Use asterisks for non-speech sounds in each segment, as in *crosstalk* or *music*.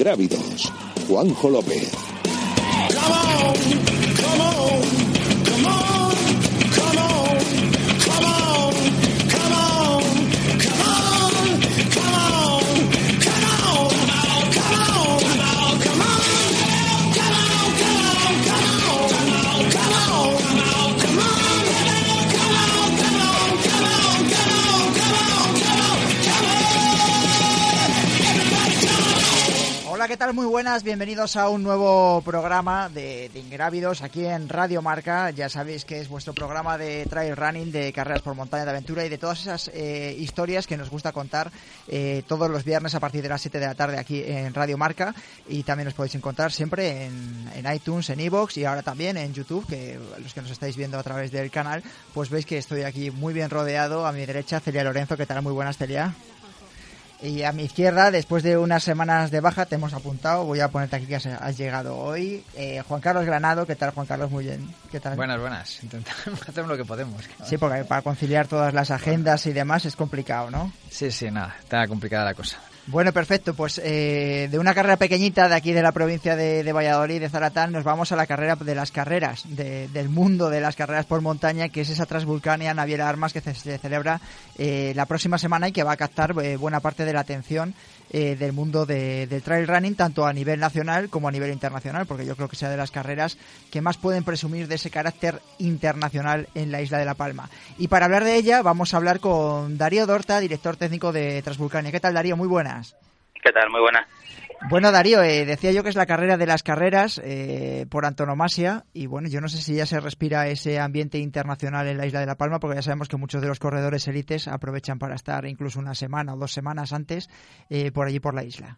Ingrávidos, Juanjo López. Hola, ¿qué tal? Muy buenas, bienvenidos a un nuevo programa de, de Ingrávidos aquí en Radio Marca. Ya sabéis que es vuestro programa de trail running, de carreras por montaña de aventura y de todas esas eh, historias que nos gusta contar eh, todos los viernes a partir de las 7 de la tarde aquí en Radio Marca. Y también os podéis encontrar siempre en, en iTunes, en iVoox y ahora también en YouTube, que los que nos estáis viendo a través del canal, pues veis que estoy aquí muy bien rodeado. A mi derecha, Celia Lorenzo, ¿qué tal? Muy buenas, Celia. Y a mi izquierda, después de unas semanas de baja, te hemos apuntado. Voy a ponerte aquí que has, has llegado hoy. Eh, Juan Carlos Granado, ¿qué tal, Juan Carlos? Muy bien. ¿Qué tal? Buenas, buenas. *laughs* Intentamos hacer lo que podemos. Sí, porque para conciliar todas las agendas y demás es complicado, ¿no? Sí, sí, nada. Está complicada la cosa. Bueno, perfecto. Pues eh, de una carrera pequeñita de aquí de la provincia de, Valladolid, de Zaratán, nos vamos a la carrera de las carreras, de- del mundo de las carreras por montaña, que es esa Transvulcania Naviera Armas que se, celebra eh, la próxima semana y que va a captar eh, buena parte de la atención eh, del mundo de- del trail running, tanto a nivel nacional como a nivel internacional, porque yo creo que sea de las carreras que más pueden presumir de ese carácter internacional en la isla de La Palma. Y para hablar de ella, vamos a hablar con Darío Dorta, director técnico de Transvulcania. ¿Qué tal, Darío? Muy buenas. ¿Qué tal? Muy buena. Bueno, Darío, eh, decía yo que es la carrera de las carreras eh, por antonomasia y bueno, yo no sé si ya se respira ese ambiente internacional en la isla de La Palma porque ya sabemos que muchos de los corredores élites aprovechan para estar incluso una semana o dos semanas antes eh, por allí por la isla.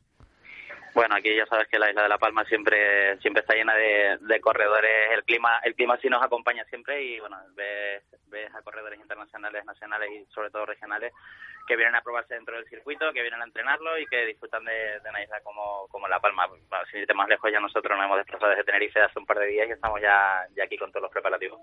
Bueno, aquí ya sabes que la isla de La Palma siempre siempre está llena de, de corredores. El clima el clima sí nos acompaña siempre y bueno, ves, ves a corredores internacionales, nacionales y sobre todo regionales que vienen a probarse dentro del circuito, que vienen a entrenarlo y que disfrutan de, de una isla como, como La Palma. Bueno, sin irte más lejos, ya nosotros nos hemos desplazado desde Tenerife hace un par de días y estamos ya, ya aquí con todos los preparativos.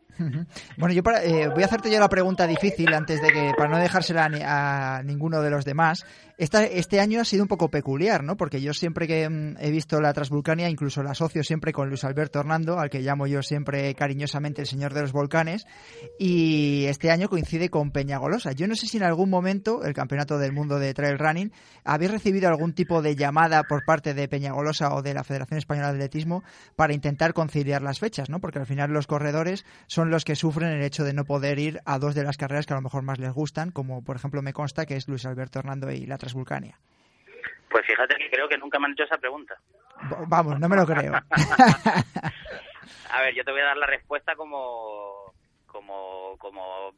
Bueno, yo para- eh, voy a hacerte yo la pregunta difícil antes de que, para no dejársela a ninguno de los demás. Esta, este año ha sido un poco peculiar, ¿no? Porque yo siempre que mm, he visto la Transvulcania, incluso la asocio siempre con Luis Alberto Hernando, al que llamo yo siempre cariñosamente el señor de los volcanes, y este año coincide con Peñagolosa. Yo no sé si en algún momento, el Campeonato del Mundo de Trail Running, habéis recibido algún tipo de llamada por parte de Peñagolosa o de la Federación Española de Atletismo para intentar conciliar las fechas, ¿no? Porque al final los corredores son los que sufren el hecho de no poder ir a dos de las carreras que a lo mejor más les gustan, como por ejemplo me consta que es Luis Alberto Hernando y la Transvulcania. Pues fíjate que creo que nunca me han hecho esa pregunta. Vamos, no me lo creo. *laughs* A ver, yo te voy a dar la respuesta como como como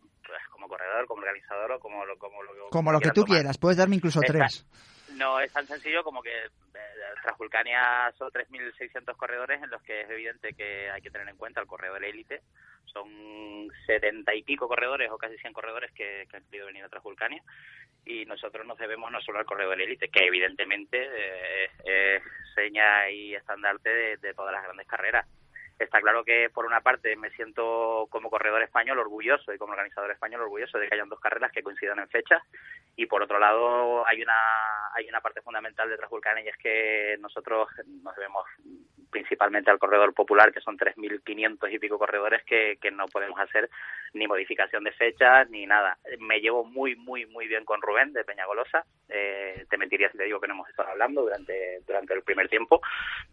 como corredor, como organizador o como lo, como lo, Como lo que tú tomar. quieras, puedes darme incluso tres. No es tan sencillo como que Transvulcania son 3.600 corredores en los que es evidente que hay que tener en cuenta el corredor élite. Son 70 y pico corredores o casi 100 corredores que, que han querido venir a Transvulcania y nosotros nos debemos no solo al corredor élite, que evidentemente eh, es seña y estandarte de, de todas las grandes carreras. Está claro que por una parte me siento como corredor español orgulloso y como organizador español orgulloso de que hayan dos carreras que coincidan en fechas y por otro lado hay una hay una parte fundamental de Transvulcania y es que nosotros nos debemos principalmente al corredor popular que son 3.500 y pico corredores que, que no podemos hacer ni modificación de fechas ni nada. Me llevo muy muy muy bien con Rubén de Peñagolosa, Eh, te mentiría si te digo que no hemos estado hablando durante durante el primer tiempo,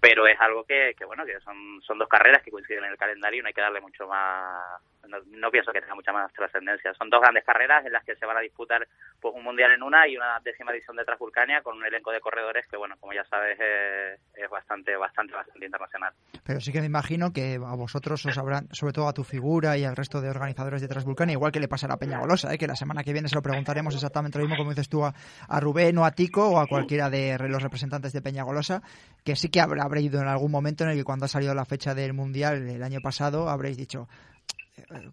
pero es algo que, que bueno, que son, son dos carreras que coinciden en el calendario no hay que darle mucho más no, pienso que tenga mucha más trascendencia. Son dos grandes carreras en las que se van a disputar pues un mundial en una y una décima edición de Transvulcania con un elenco de corredores que, bueno, como ya sabes, es, bastante, bastante, bastante internacional. Pero sí que me imagino que a vosotros os habrán, sobre todo a tu figura y al resto de organizadores de Transvulcania, igual que le pasa a Peña Golosa, ¿eh? que la semana que viene se lo preguntaremos exactamente lo mismo como dices tú a, Rubén o a Tico o a cualquiera de los representantes de Peña Golosa, que sí que habrá, habrá ido en algún momento en el que cuando ha salido la fecha del mundial el año pasado habréis dicho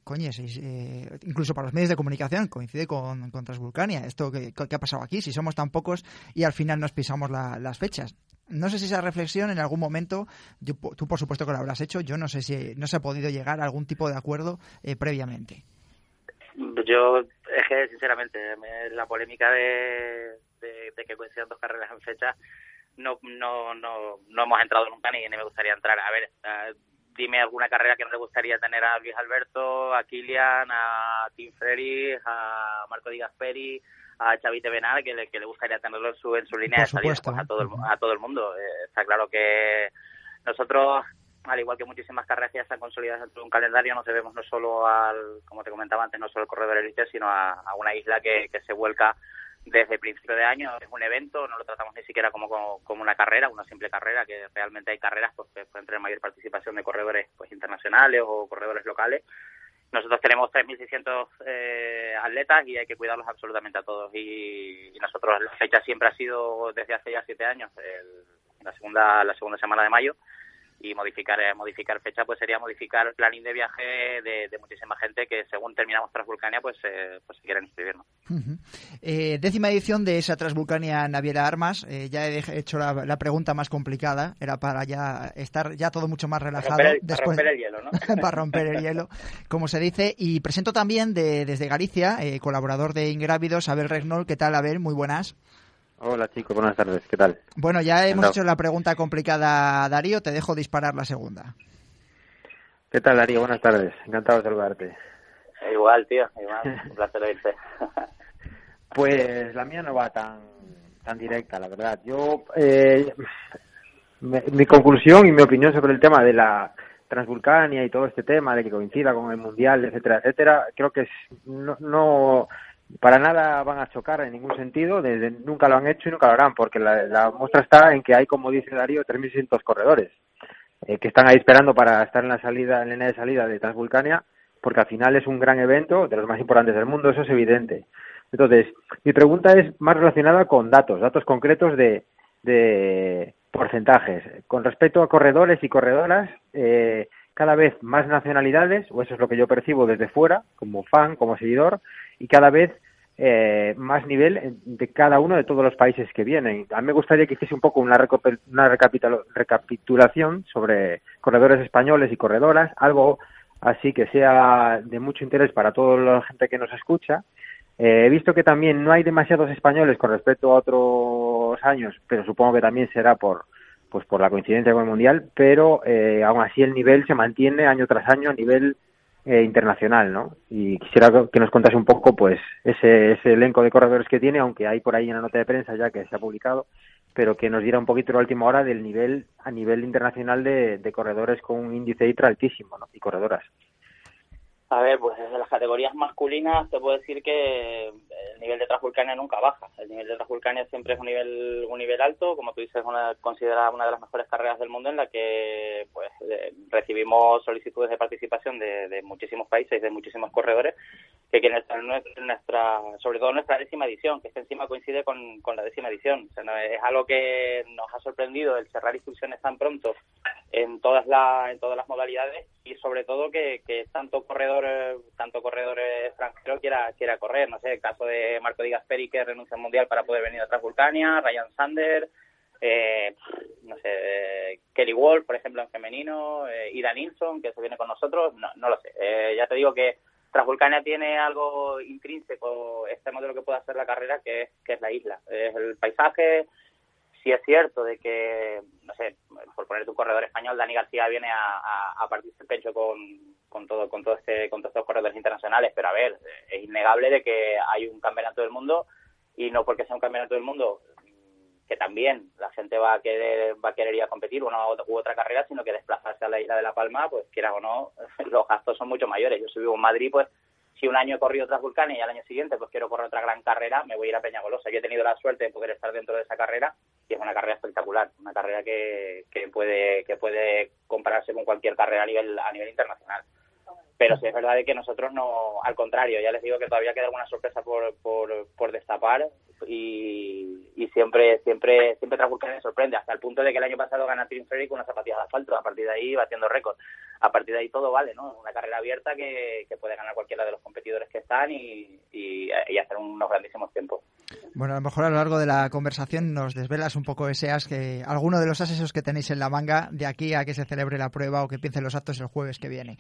coño, eh, incluso para los medios de comunicación coincide con, con Transvulcania. Esto que, ha pasado aquí, si somos tan pocos y al final nos pisamos las fechas. No sé si esa reflexión en algún momento, tú por supuesto que lo habrás hecho, yo no sé si no se ha podido llegar a algún tipo de acuerdo eh, previamente. Yo, es que sinceramente, la polémica de, que coincidan dos carreras en fecha, no, no, no, no hemos entrado nunca ni, me gustaría entrar. A ver, dime alguna carrera que no le gustaría tener a Luis Alberto, a Kilian, a Tim Ferry, a Marco Di Gasperi, a Chavite Benal, que le, que le gustaría tenerlo en su, en su línea de salida pues, a, todo el, a todo el mundo. Eh, está claro que nosotros, al igual que muchísimas carreras que ya están consolidadas dentro de un calendario, nos debemos no solo al, como te comentaba antes, no solo al corredor elite, sino a, a una isla que, que se vuelca desde principio de año es un evento, no lo tratamos ni siquiera como, como, una carrera, una simple carrera, que realmente hay carreras pues, que pueden tener mayor participación de corredores pues internacionales o corredores locales. Nosotros tenemos 3.600 eh, atletas y hay que cuidarlos absolutamente a todos. Y, nosotros la fecha siempre ha sido desde hace ya siete años, la segunda la segunda semana de mayo y modificar eh, modificar fecha pues sería modificar el planning de viaje de, muchísima gente que según terminamos Transvulcania pues eh, pues se quieren inscribir eh, décima edición de esa Transvulcania Naviera Armas. Ya he hecho la, pregunta más complicada. Era para ya estar ya todo mucho más relajado. para romper el, hielo ¿no? *laughs* para romper el hielo como se dice. Y presento también de, desde Galicia colaborador de Ingrávidos Abel Regnol. Qué tal Abel muy buenas Hola chicos, buenas tardes, ¿qué tal? Bueno, ya hemos hecho la pregunta complicada, Darío, te dejo disparar la segunda. ¿Qué tal, Darío? Buenas tardes, encantado de saludarte. Igual, tío, igual, un placer oírte. *laughs* pues la mía no va tan, tan directa, la verdad. Yo, eh, mi conclusión y mi opinión sobre el tema de la Transvulcania y todo este tema de que coincida con el Mundial, etcétera, etcétera, creo que es, no, no para nada van a chocar en ningún sentido, desde, nunca lo han hecho y nunca lo harán, porque la, muestra está en que hay, como dice Darío, 3.600 corredores eh, que están ahí esperando para estar en la salida, en la línea de salida de Transvulcania, porque al final es un gran evento, de los más importantes del mundo, eso es evidente. Entonces, mi pregunta es más relacionada con datos, datos concretos de, de porcentajes. Con respecto a corredores y corredoras, eh, cada vez más nacionalidades, o eso es lo que yo percibo desde fuera, como fan, como seguidor, y cada vez eh, más nivel de cada uno de todos los países que vienen. A mí me gustaría que hiciese un poco una, una recapitulación sobre corredores españoles y corredoras, algo así que sea de mucho interés para toda la gente que nos escucha. Eh, he visto que también no hay demasiados españoles con respecto a otros años, pero supongo que también será por pues por la coincidencia con el mundial, pero eh, aún así el nivel se mantiene año tras año a nivel eh, internacional, ¿no? Y quisiera que nos contase un poco, pues, ese, ese elenco de corredores que tiene, aunque hay por ahí una nota de prensa ya que se ha publicado, pero que nos diera un poquito la última hora del nivel a nivel internacional de, de corredores con un índice ITRA altísimo, ¿no? Y corredoras. A ver, pues desde las categorías masculinas te puedo decir que el nivel de Transvulcania nunca baja. El nivel de Transvulcania siempre es un nivel un nivel alto, como tú dices, una, considerada una de las mejores carreras del mundo en la que pues recibimos solicitudes de participación de, muchísimos países, de muchísimos corredores que en nuestra, sobre todo nuestra décima edición, que encima coincide con, con la décima edición. es algo que nos ha sorprendido el cerrar inscripciones tan pronto en todas las en todas las modalidades y sobre todo que, que tanto corredor tanto corredor extranjero quiera quiera correr no sé el caso de Marco Di Gasperi que renuncia al mundial para poder venir a Transvulcania Ryan Sander eh, no sé Kelly Wolf por ejemplo en femenino eh, Ida Nilsson que se viene con nosotros no, no lo sé eh, ya te digo que Transvulcania tiene algo intrínseco este modelo que puede hacer la carrera que es que es la isla. Es el paisaje. Sí es cierto de que, no sé, por poner tu corredor español, Dani García viene a, a, partirse el pecho con, con todo, con todo este, con todos estos corredores internacionales, pero a ver, es innegable de que hay un campeonato del mundo y no porque sea un campeonato del mundo que también la gente va a querer va a querer ir a competir una u otra carrera, sino que desplazarse a la isla de La Palma, pues quiera o no, *laughs* los gastos son mucho mayores. Yo si vivo en Madrid, pues si un año he corrido Transvulcania y al año siguiente pues quiero correr otra gran carrera, me voy a ir a Peñagolosa. Yo he tenido la suerte de poder estar dentro de esa carrera y es una carrera espectacular, una carrera que, que puede que puede compararse con cualquier carrera a nivel a nivel internacional. Pero sí es verdad que nosotros no, al contrario, ya les digo que todavía queda alguna sorpresa por, por, por destapar y, y siempre siempre siempre Transvulcania sorprende hasta el punto de que el año pasado gana Tim Ferry con una zapatilla de asfalto a partir de ahí batiendo récord. A partir de ahí todo vale no una carrera abierta que, que puede ganar cualquiera de los competidores que están y, y, y, hacer unos grandísimos tiempos. Bueno a lo mejor a lo largo de la conversación nos desvelas un poco ese as que alguno de los asesos que tenéis en la manga de aquí a que se celebre la prueba o que empiecen los actos el jueves que viene.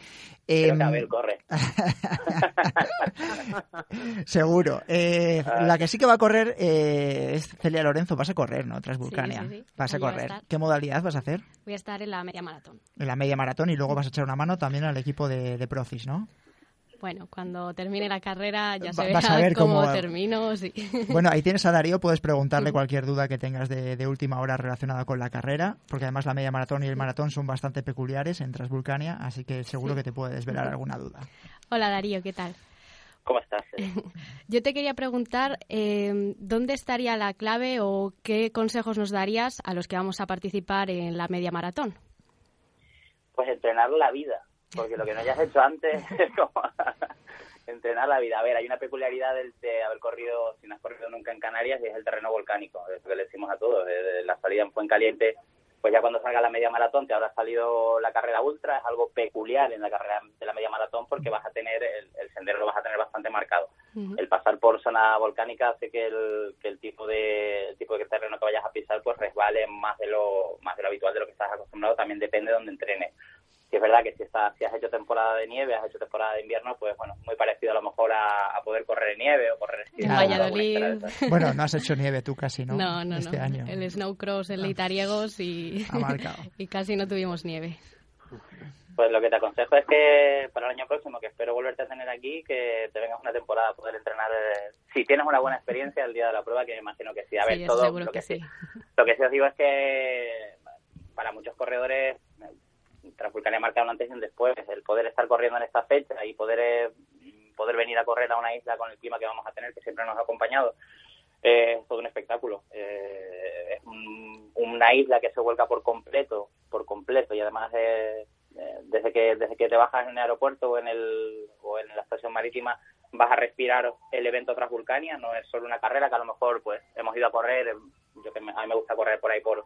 Eh, que a ver corre. *laughs* Seguro. Eh, la que sí que va a correr eh, es Celia Lorenzo, vas a correr, ¿no? Transvulcania. Sí, sí, sí. Vas a correr. a. ¿Qué modalidad vas a hacer? Voy a estar en la media maratón. En la media maratón y luego vas a echar una mano también al equipo de, de ¿no? Bueno, cuando termine la carrera ya se verá a ver cómo, cómo- termino. Sí. Bueno, ahí tienes a Darío, puedes preguntarle cualquier duda que tengas de, de última hora relacionada con la carrera, porque además la media maratón y el maratón son bastante peculiares en Transvulcania, así que seguro que te puede desvelar alguna duda. Hola Darío, ¿qué tal? ¿Cómo estás? *laughs* Yo te quería preguntar eh, dónde estaría la clave o qué consejos nos darías a los que vamos a participar en la media maratón. Pues entrenar la vida, porque lo que no hayas hecho antes *laughs* es como *laughs* entrenar la vida. A ver, hay una peculiaridad del- de, haber corrido, si no has corrido nunca en Canarias, y es el terreno volcánico, es lo que le decimos a todos. eh, La salida en Fuencaliente, pues ya cuando salga la media maratón te habrá salido la carrera ultra, es algo peculiar en la carrera de la media maratón porque vas a tener, el, el sendero lo vas a tener bastante marcado. El pasar por zona volcánica hace que el, que el tipo de el tipo de terreno que vayas a pisar pues resbale más de lo más de lo habitual de lo que estás acostumbrado. También depende de donde entrenes si es verdad que si estás, si has hecho temporada de nieve has hecho temporada de invierno pues bueno muy parecido a lo mejor a, a poder correr en nieve o correr esquí En Claro. Valladolid. *laughs* Bueno, no has hecho nieve tú casi, ¿no? No, no, este no. año. El snowcross en Leitariegos y, Ha marcado. *laughs* y casi no tuvimos nieve. pues lo que te aconsejo es que para el año próximo que espero volverte a tener aquí que te vengas una temporada a poder entrenar eh, si tienes una buena experiencia el día de la prueba que me imagino que sí a ver Sí, todo seguro lo que que sí. Lo que sí os digo es que para muchos corredores Transvulcania marca un antes y un después. El poder estar corriendo en esta fecha y poder eh, poder venir a correr a una isla con el clima que vamos a tener, que siempre nos ha acompañado, eh, es todo un espectáculo. Eh, es un- una isla que se vuelca por completo, por completo, y además eh, eh, desde que desde que te bajas en el aeropuerto o en el o en la estación marítima vas a respirar el evento Transvulcania, no es solo una carrera que a lo mejor pues hemos ido a correr, yo que me- a mí me gusta correr por ahí por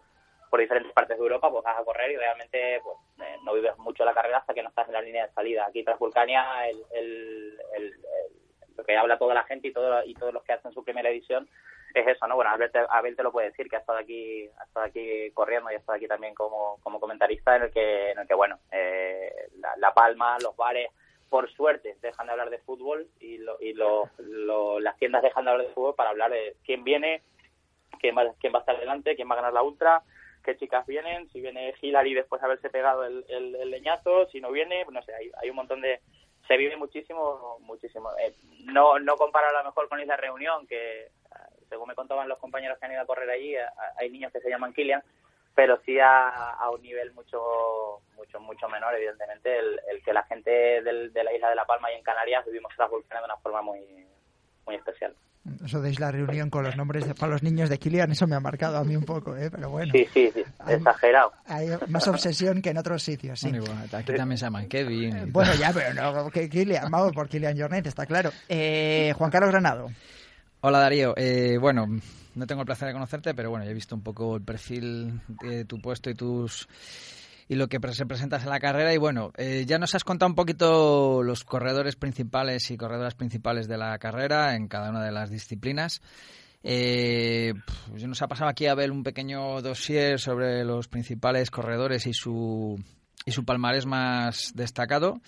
por diferentes partes de Europa, pues vas a correr y realmente pues eh, no vives mucho la carrera hasta que no estás en la línea de salida. Aquí Transvulcania, el, el, el- el- lo que habla toda la gente y, todo, y todos los que hacen su primera edición es eso, ¿no? Bueno, Abel te, Abel te lo puede decir, que ha estado aquí ha estado aquí corriendo y ha estado aquí también como, como comentarista, en el que, en el que bueno, eh, la, La Palma, los bares, por suerte, dejan de hablar de fútbol y, lo, y lo- lo- las tiendas dejan de hablar de fútbol para hablar de quién viene, quién va, quién va a estar delante, quién va a ganar la ultra, qué chicas vienen, si viene Hillary después de haberse pegado el, leñazo, si no viene, no sé, hay, hay un montón de... Se vive muchísimo, muchísimo. Eh, no no comparo a lo mejor con Isla Reunión, que eh, según me contaban los compañeros que han ido a correr allí, a- hay niños que se llaman Kilian, pero sí a, a un nivel mucho mucho mucho menor, evidentemente, el, el que la gente del- de la isla de La Palma y en Canarias vivimos las de una forma muy muy especial. Eso de la reunión con los nombres de, para los niños de Kilian, eso me ha marcado a mí un poco, ¿eh? Pero bueno, Sí, sí, sí, Hay- exagerado. hay más obsesión que en otros sitios, sí. Bueno, bueno, aquí también se llaman Kevin. y Bueno, ya, pero no, que Kilian, vamos por Kilian Jornet, está claro. Eh, Juan Carlos Granado. Hola Darío, Eh, bueno, no tengo el placer de conocerte, pero bueno, ya he visto un poco el perfil de tu puesto y tus y lo que se presentas en la carrera y bueno, eh, ya nos has contado un poquito los corredores principales y corredoras principales de la carrera en cada una de las disciplinas. Eh, pues nos ha pasado aquí a ver un pequeño dossier sobre los principales corredores y su y su palmarés más destacado.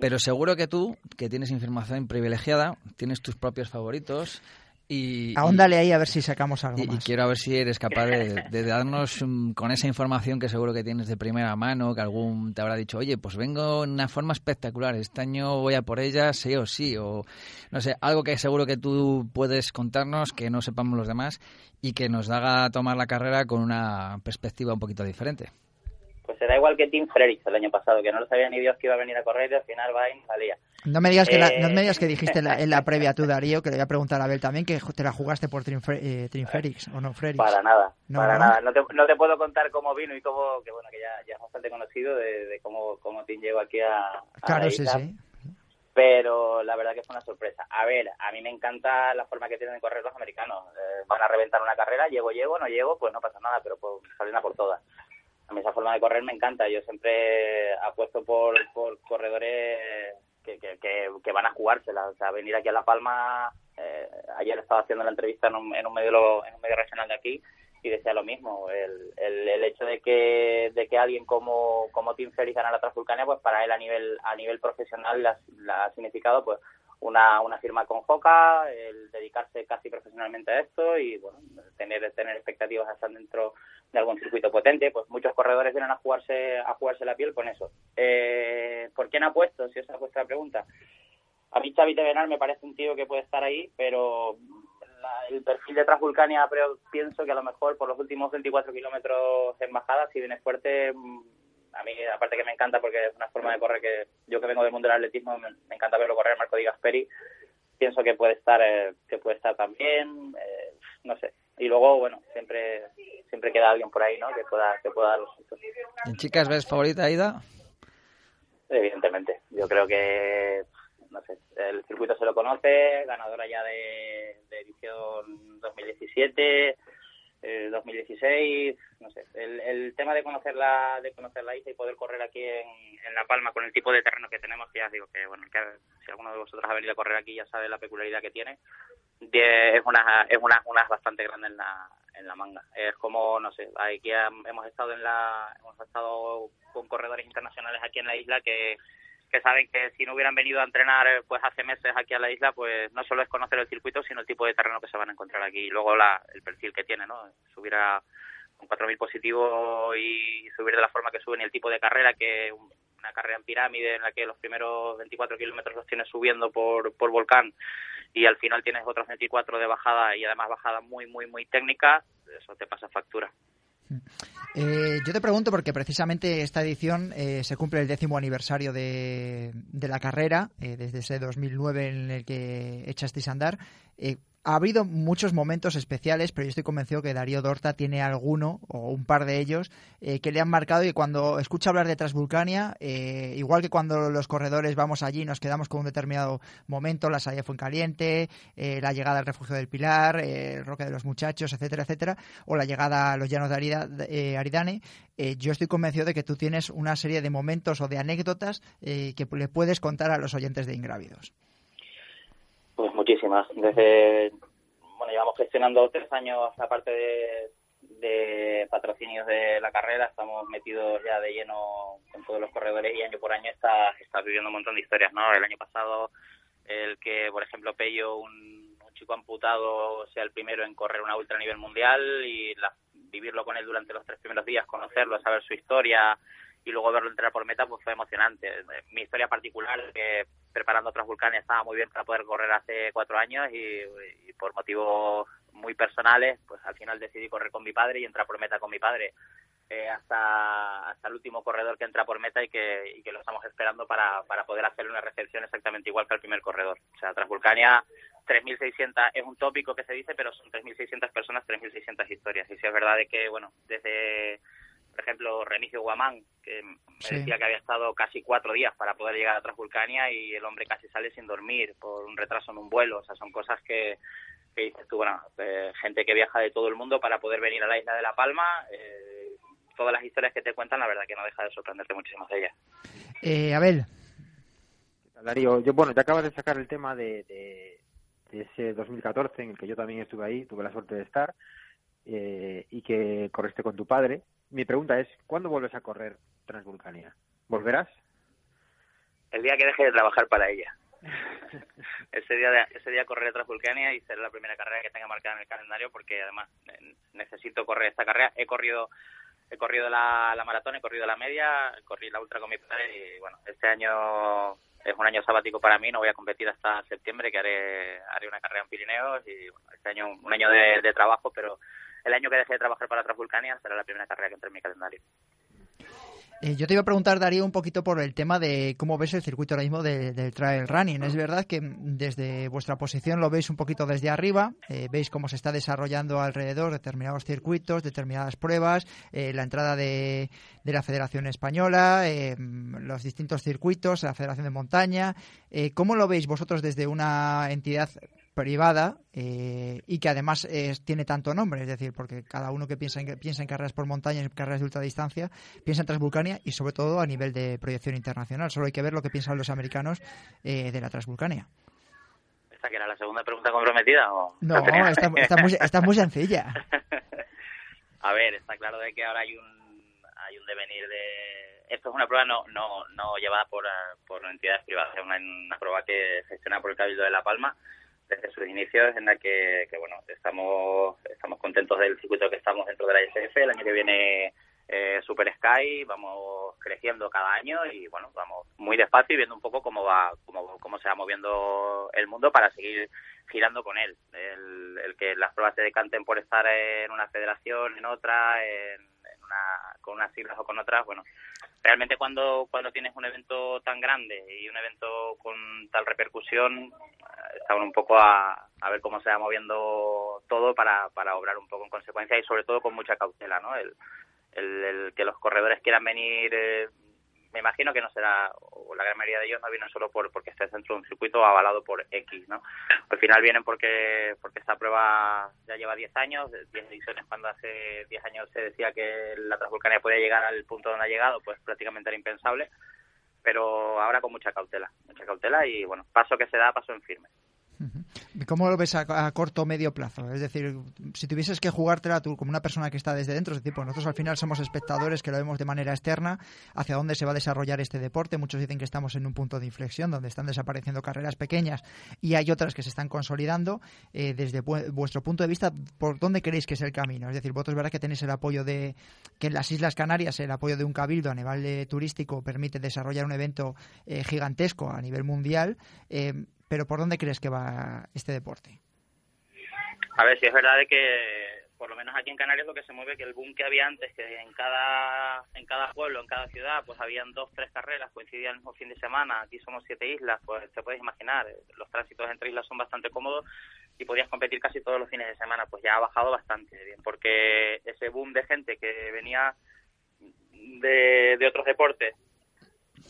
Pero seguro que tú, que tienes información privilegiada, tienes tus propios favoritos Y, Ahóndale ahí a ver si sacamos algo y, más. y quiero a ver si eres capaz de, de darnos mm, con esa información que seguro que tienes de primera mano, que algún te habrá dicho, oye, pues vengo en una forma espectacular, este año voy a por ella, sí o sí, o no sé, algo que seguro que tú puedes contarnos, que no sepamos los demás y que nos haga tomar la carrera con una perspectiva un poquito diferente. Pues será igual que Tim Frerichs el año pasado, que no lo sabía ni Dios que iba a venir a correr y al final va y salía. No me digas que, la- Eh, no me digas que dijiste en la, en la previa tú, Darío, que le voy a preguntar a Abel también, que te la jugaste por eh, Trinferix, ¿o no, Ferix? Para nada, No, para ¿no? nada. No te, no te puedo contar cómo vino y cómo, que bueno, que ya, ya es bastante conocido de, de cómo, cómo Tim llegó aquí a, Claro, la sí, sí. pero la verdad que fue una sorpresa. A ver, a mí me encanta la forma que tienen de correr los americanos. Eh, van a reventar una carrera, llego, llego, no llego, pues no pasa nada, pero pues salen a por todas. A mí esa forma de correr me encanta. Yo siempre apuesto por, por corredores que, que, van a jugársela. O sea, venir aquí a La Palma, eh, ayer estaba haciendo la entrevista en un, en un medio en un medio regional de aquí y decía lo mismo. El, el, el hecho de que, de que alguien como, como Tim Ferriss gana la Transvulcania, pues para él a nivel, a nivel profesional ha significado pues una, una firma con Joca, el dedicarse casi profesionalmente a esto y bueno, tener, tener expectativas hasta dentro de algún circuito potente, pues muchos corredores vienen a jugarse, a jugarse la piel con eso. Eh, ¿Por quién apuesto? Si esa es vuestra pregunta. A mí Xavi Tevenar me parece un tío que puede estar ahí, pero la- el perfil de Transvulcania pero pienso que a lo mejor por los últimos 24 kilómetros en bajada, si viene fuerte, a mí aparte que me encanta porque es una forma de correr que yo que vengo del mundo del atletismo me, me encanta verlo correr Marco Di Gasperi, pienso que puede estar eh, que puede estar también, eh, no sé. Y luego bueno, siempre siempre queda alguien por ahí, ¿no? Que pueda que pueda dar los sustos. ¿En chicas ves favorita, Aida? Evidentemente, yo creo que no sé, el circuito se lo conoce, ganadora ya de, de edición 2017, eh, 2016, no sé, el, el tema de conocer la de conocer la isla y poder correr aquí en, en La Palma con el tipo de terreno que tenemos, que ya digo que bueno, que si alguno de vosotros ha venido a correr aquí ya sabe la peculiaridad que tiene, es una es una, una bastante grande en la en la manga. Es como, no sé, aquí hemos estado en la hemos estado con corredores internacionales aquí en la isla que que saben que si no hubieran venido a entrenar eh, pues hace meses aquí a la isla, pues no solo es conocer el circuito, sino el tipo de terreno que se van a encontrar aquí y luego la, el perfil que tiene, ¿no? Subir a con 4.000 positivos y subir de la forma que suben y el tipo de carrera que un- una carrera en pirámide en la que los primeros 24 kilómetros los tienes subiendo por, por volcán y al final tienes otros 24 de bajada y además bajada muy, muy, muy técnica, eso te pasa factura. Eh, yo te pregunto porque precisamente esta edición eh, se cumple el décimo aniversario de, la carrera, eh, desde ese 2009 en el que echasteis a andar. Ha habido muchos momentos especiales, pero yo estoy convencido que Darío Dorta tiene alguno o un par de ellos eh, que le han marcado y cuando escucha hablar de Transvulcania, eh, igual que cuando los corredores vamos allí nos quedamos con un determinado momento, la salida fue en caliente, eh, la llegada al refugio del Pilar, eh, el Roque de los Muchachos, etcétera, etcétera, o la llegada a los llanos de Arida- Aridane, yo estoy convencido de que tú tienes una serie de momentos o de anécdotas que le puedes contar a los oyentes de Ingrávidos. Muchísimas. Desde, bueno, llevamos gestionando tres años la parte de, de patrocinios de la carrera, estamos metidos ya de lleno con todos los corredores y año por año estás está viviendo un montón de historias, ¿no? El año pasado, el que, por ejemplo, Pello, un, un chico amputado, sea el primero en correr una ultra nivel mundial y la- vivirlo con él durante los tres primeros días, conocerlo, saber su historia y luego verlo entrar por meta, pues fue emocionante. Mi historia particular, que preparando Transvulcania estaba muy bien para poder correr hace cuatro años y, y por motivos muy personales, pues al final decidí correr con mi padre y entrar por meta con mi padre. Eh, hasta, hasta el último corredor que entra por meta y que, y que lo estamos esperando para, para poder hacer una recepción exactamente igual que al primer corredor. O sea, Transvulcania 3.600 es un tópico que se dice, pero son 3.600 personas, 3.600 historias. Y si es verdad de que, bueno, desde, por ejemplo, Remigio Guamán, que me Sí. decía que había estado casi cuatro días para poder llegar a Transvulcania y el hombre casi sale sin dormir por un retraso en un vuelo. O sea, son cosas que, que dices tú, bueno, eh, gente que viaja de todo el mundo para poder venir a la isla de La Palma. eh, todas las historias que te cuentan, la verdad que no deja de sorprenderte muchísimas de ellas. Eh, Abel, Darío, yo, bueno, ya acabas de sacar el tema de, de, de ese 2014 en el que yo también estuve ahí, tuve la suerte de estar, eh, y que corriste con tu padre. Mi pregunta es, ¿cuándo vuelves a correr Transvulcania? ¿Volverás? El día que deje de trabajar para ella. *laughs* ese día ese día correré Transvulcania y será la primera carrera que tenga marcada en el calendario porque además necesito correr esta carrera. He corrido he corrido la, la maratón, he corrido la media, corrí la ultra con mi padre y bueno, este año es un año sabático para mí, no voy a competir hasta septiembre que haré, haré una carrera en Pirineos y este año un año de, de trabajo, pero el año que dejé de trabajar para Transvulcania será la primera carrera que entre en mi calendario. Eh, yo te iba a preguntar, Darío, un poquito por el tema de cómo ves el circuito ahora mismo del trail running. Es verdad que desde vuestra posición lo veis un poquito desde arriba, eh, veis cómo se está desarrollando alrededor determinados circuitos, determinadas pruebas, eh, la entrada de, de, la Federación Española, los distintos circuitos, la Federación de Montaña. ¿Cómo lo veis vosotros desde una entidad privada eh, y que además tiene tanto nombre, es decir, porque cada uno que piensa en, piensa en carreras por montaña, en carreras de ultradistancia, piensa en Transvulcania y sobre todo a nivel de proyección internacional. Solo hay que ver lo que piensan los americanos eh, de la Transvulcania. ¿Esta que era la segunda pregunta comprometida? O... No, está, muy, está muy sencilla. *laughs* a ver, está claro de que ahora hay un, hay un devenir de... Esto es una prueba no, no, no llevada por, por entidades privadas, es una, una prueba que gestiona por el Cabildo de La Palma, desde sus inicios en la que, bueno estamos estamos contentos del circuito que estamos dentro de la ISF el año que viene eh, Super Sky vamos creciendo cada año y bueno vamos muy despacio y viendo un poco cómo va cómo, cómo se va moviendo el mundo para seguir girando con él. El, el que las pruebas se decanten por estar en una federación en otra en una, con unas siglas o con otras bueno realmente cuando cuando tienes un evento tan grande y un evento con tal repercusión estaban un poco a, a ver cómo se va moviendo todo para, para obrar un poco en consecuencia y sobre todo con mucha cautela, ¿no? El, el, que los corredores quieran venir, eh, me imagino que no será, o la gran mayoría de ellos no vienen solo por porque esté dentro de un circuito avalado por X, ¿no? Al final vienen porque porque esta prueba ya lleva 10 años, 10 ediciones cuando hace 10 años se decía que la Transvulcania podía llegar al punto donde ha llegado, pues prácticamente era impensable, pero ahora con mucha cautela, mucha cautela y bueno, paso que se da, paso en firme. ¿Cómo lo ves a, corto o medio plazo? Es decir, si tuvieses que jugártela tú como una persona que está desde dentro, es decir, pues nosotros al final somos espectadores que lo vemos de manera externa, hacia dónde se va a desarrollar este deporte. Muchos dicen que estamos en un punto de inflexión donde están desapareciendo carreras pequeñas y hay otras que se están consolidando. Eh, desde vuestro punto de vista, ¿por dónde creéis que es el camino? Es decir, vosotros verás que tenéis el apoyo de que en las Islas Canarias el apoyo de un cabildo a nivel turístico permite desarrollar un evento eh, gigantesco a nivel mundial. Eh, pero ¿por dónde crees que va este deporte? A ver, si es verdad de que por lo menos aquí en Canarias lo que se mueve que el boom que había antes, que en cada en cada pueblo, en cada ciudad, pues habían dos, tres carreras, coincidían el mismo fin de semana, aquí somos siete islas, pues te puedes imaginar, los tránsitos entre islas son bastante cómodos y podías competir casi todos los fines de semana, pues ya ha bajado bastante bien, porque ese boom de gente que venía de, de otros deportes,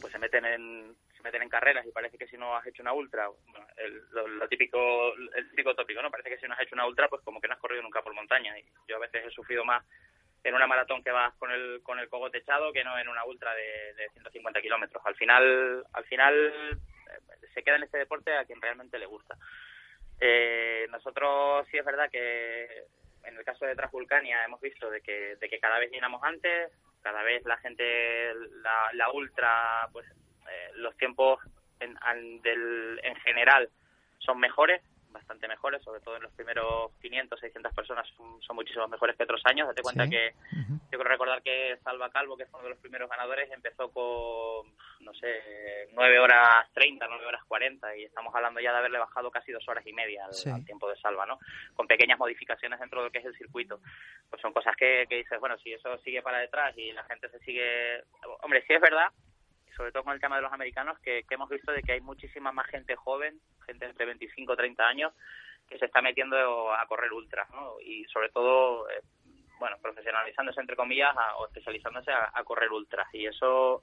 pues se meten en, meten en carreras y parece que si no has hecho una ultra, el, lo, típico, el típico tópico, ¿no? Parece que si no has hecho una ultra, pues como que no has corrido nunca por montaña. Y yo a veces he sufrido más en una maratón que vas con el, con el cogote echado que no en una ultra de, de 150 kilómetros. Al final, al final eh, se queda en este deporte a quien realmente le gusta. Eh, nosotros sí es verdad que en el caso de Transvulcania hemos visto de que, de que cada vez llenamos antes, cada vez la gente, la, la ultra, pues eh, los tiempos en, del, en general son mejores, bastante mejores, sobre todo en los primeros 500, 600 personas son, son muchísimo mejores que otros años. Date cuenta que yo quiero recordar que Salva Calvo, que fue uno de los primeros ganadores, empezó con, no sé, 9 horas 30, 9 horas 40 y estamos hablando ya de haberle bajado casi dos horas y media al, tiempo de Salva, ¿no? Con pequeñas modificaciones dentro de lo que es el circuito. Pues son cosas que, que dices, bueno, si eso sigue para detrás y la gente se sigue... Hombre, sí es verdad sobre todo con el tema de los americanos, que, hemos visto de que hay muchísima más gente joven, gente entre 25 y 30 años, que se está metiendo a correr ultras, ¿no? Y sobre todo, eh, bueno, profesionalizándose, entre comillas, o especializándose a, correr ultras. Y eso,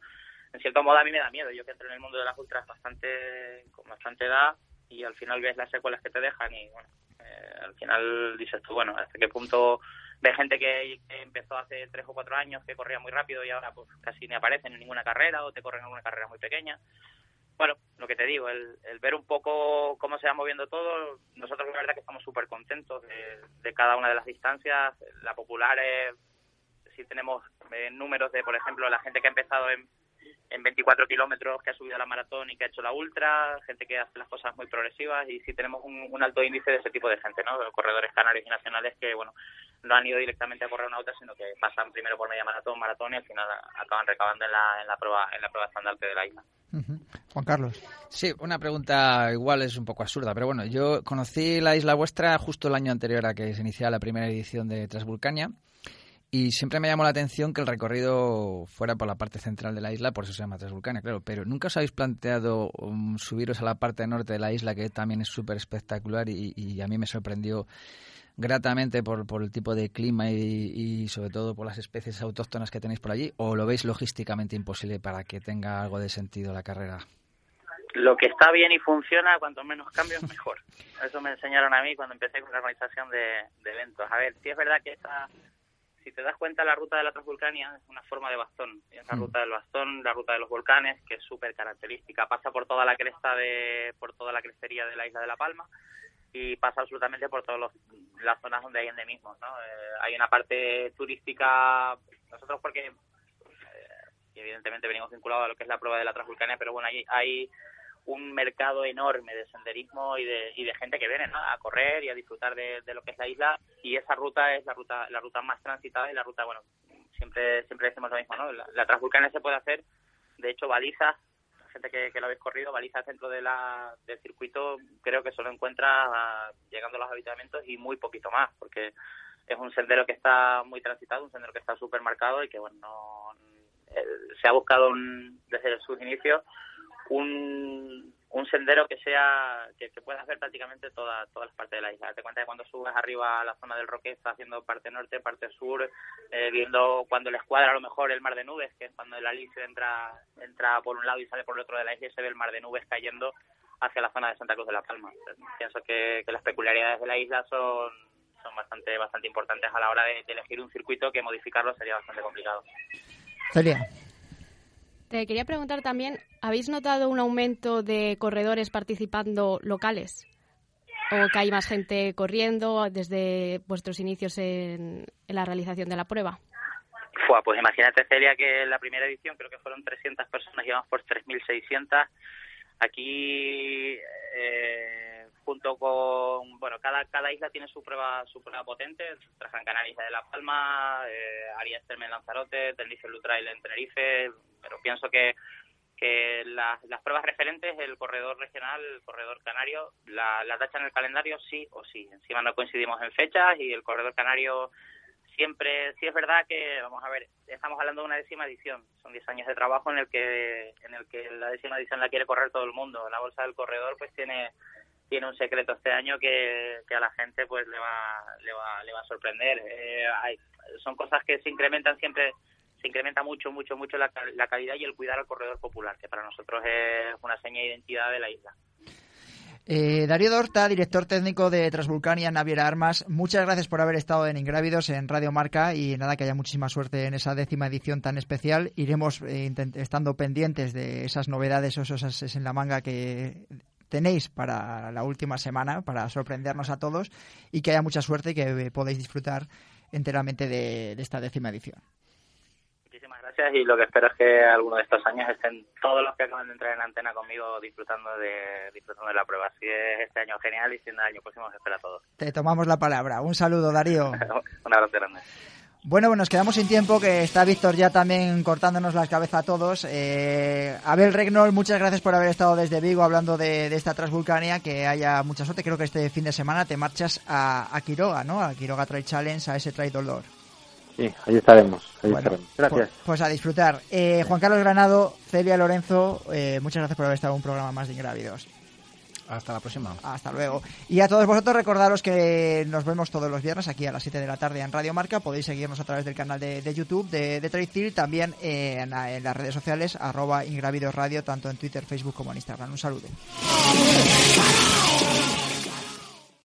en cierto modo, a mí me da miedo. Yo que entro en el mundo de las ultras bastante con bastante edad y al final ves las secuelas que te dejan y, bueno, eh, al final dices tú, bueno, ¿hasta qué punto de gente que, empezó hace tres o cuatro años que corría muy rápido y ahora pues casi ni aparecen en ninguna carrera o te corren en alguna carrera muy pequeña. Bueno, lo que te digo, el, ver un poco cómo se va moviendo todo, nosotros la verdad que estamos súper contentos de, cada una de las distancias. La popular, es, si tenemos eh, números de, por ejemplo, la gente que ha empezado en, en 24 kilómetros que ha subido la maratón y que ha hecho la ultra, gente que hace las cosas muy progresivas y sí tenemos un, alto índice de ese tipo de gente, ¿no? De corredores canarios y nacionales que, bueno, no han ido directamente a correr una ultra, sino que pasan primero por media maratón, maratón y al final acaban recabando en la, en la prueba en la prueba estandarte de la isla. Juan Carlos. Sí, una pregunta igual es un poco absurda, pero bueno, yo conocí la isla vuestra justo el año anterior a que se iniciara la primera edición de Transvulcania y siempre me llamó la atención que el recorrido fuera por la parte central de la isla, por eso se llama Transvulcania, claro. Pero nunca os habéis planteado um, subiros a la parte norte de la isla, que también es súper espectacular y, a mí me sorprendió gratamente por, por el tipo de clima y, sobre todo por las especies autóctonas que tenéis por allí, o lo veis logísticamente imposible para que tenga algo de sentido la carrera? Lo que está bien y funciona, cuanto menos cambios, mejor. *laughs* Eso me enseñaron a mí cuando empecé con la organización de, de eventos. A ver, sí es verdad que esta si te das cuenta, la ruta de la Transvulcania es una forma de bastón. Es la mm. ruta del bastón, la ruta de los volcanes, que es súper característica. Pasa por toda la cresta de, por toda la crestería de la isla de La Palma y pasa absolutamente por todas las zonas donde hay endemismos. ¿no? Eh, hay una parte turística, nosotros porque eh, evidentemente venimos vinculados a lo que es la prueba de la Transvulcania, pero bueno, hay, hay un mercado enorme de senderismo y de, y de gente que viene a correr y a disfrutar de, lo que es la isla y esa ruta es la ruta la ruta más transitada y la ruta bueno siempre siempre decimos lo mismo no la, Transvulcania se puede hacer de hecho balizas gente que, lo habéis corrido balizas dentro de la, del circuito creo que solo encuentra llegando a los habitamientos y muy poquito más porque es un sendero que está muy transitado un sendero que está súper marcado y que bueno eh, se ha buscado desde sus inicios un, un sendero que sea que, que pueda hacer prácticamente toda, todas las partes de la isla. Te cuenta que cuando subes arriba a la zona del Roque está haciendo parte norte, parte sur, eh, viendo cuando les cuadra a lo mejor el mar de nubes, que es cuando el Alice entra, entra por un lado y sale por el otro de la isla y se ve el mar de nubes cayendo hacia la zona de Santa Cruz de la Palma. Pienso que, que las peculiaridades de la isla son, son bastante, bastante importantes a la hora de, de elegir un circuito que modificarlo sería bastante complicado. Celia. Te quería preguntar también, ¿habéis notado un aumento de corredores participando locales? ¿O que hay más gente corriendo desde vuestros inicios en, la realización de la prueba? pues imagínate, Celia, que en la primera edición creo que fueron 300 personas, llevamos por 3.600. Aquí eh, junto con, bueno, cada, cada isla tiene su prueba su prueba potente, Gran Canaria de La Palma, eh, Arias Terme en Lanzarote, Tenerife Lutrail en Tenerife, pero pienso que que las, las pruebas referentes, el corredor regional, el corredor canario, la, la en el calendario sí o sí. Encima no coincidimos en fechas y el corredor canario siempre, sí es verdad que, vamos a ver, estamos hablando de una décima edición. Son 10 años de trabajo en el que en el que la décima edición la quiere correr todo el mundo. La bolsa del corredor pues tiene tiene un secreto este año que, a la gente pues le va le va, le va a sorprender eh, son cosas que se incrementan siempre se incrementa mucho mucho mucho la, la calidad y el cuidar al corredor popular que para nosotros es una seña de identidad de la isla eh, Darío Dorta, director técnico de Transvulcania Naviera Armas, muchas gracias por haber estado en Ingrávidos en Radio Marca y nada, que haya muchísima suerte en esa décima edición tan especial. Iremos eh, estando pendientes de esas novedades o esas en la manga que tenéis para la última semana, para sorprendernos a todos y que haya mucha suerte y que podáis disfrutar enteramente de, esta décima edición. Muchísimas gracias y lo que espero es que alguno de estos años estén todos los que acaban de entrar en antena conmigo disfrutando de, disfrutando de la prueba. Si es este año genial y si el año próximo os espera a todos. Te tomamos la palabra. Un saludo, Darío. *laughs* Un abrazo grande. Bueno, bueno, nos quedamos sin tiempo, que está Víctor ya también cortándonos la cabeza a todos. Eh, Abel Regnol, muchas gracias por haber estado desde Vigo hablando de, esta Transvulcania, que haya mucha suerte. Creo que este fin de semana te marchas a, Quiroga, ¿no? A Quiroga Trail Challenge, a ese Trail Dolor. Sí, ahí estaremos. Gracias. Pues, pues, a disfrutar. Eh, Juan Carlos Granado, Celia Lorenzo, eh, muchas gracias por haber estado en un programa más de Ingrávidos. Hasta la próxima. Hasta luego. Y a todos vosotros recordaros que nos vemos todos los viernes aquí a las 7 de la tarde en Radio Marca. Podéis seguirnos a través del canal de, YouTube de, de también en, las redes sociales arroba Ingravidos tanto en Twitter, Facebook como en Instagram. Un saludo.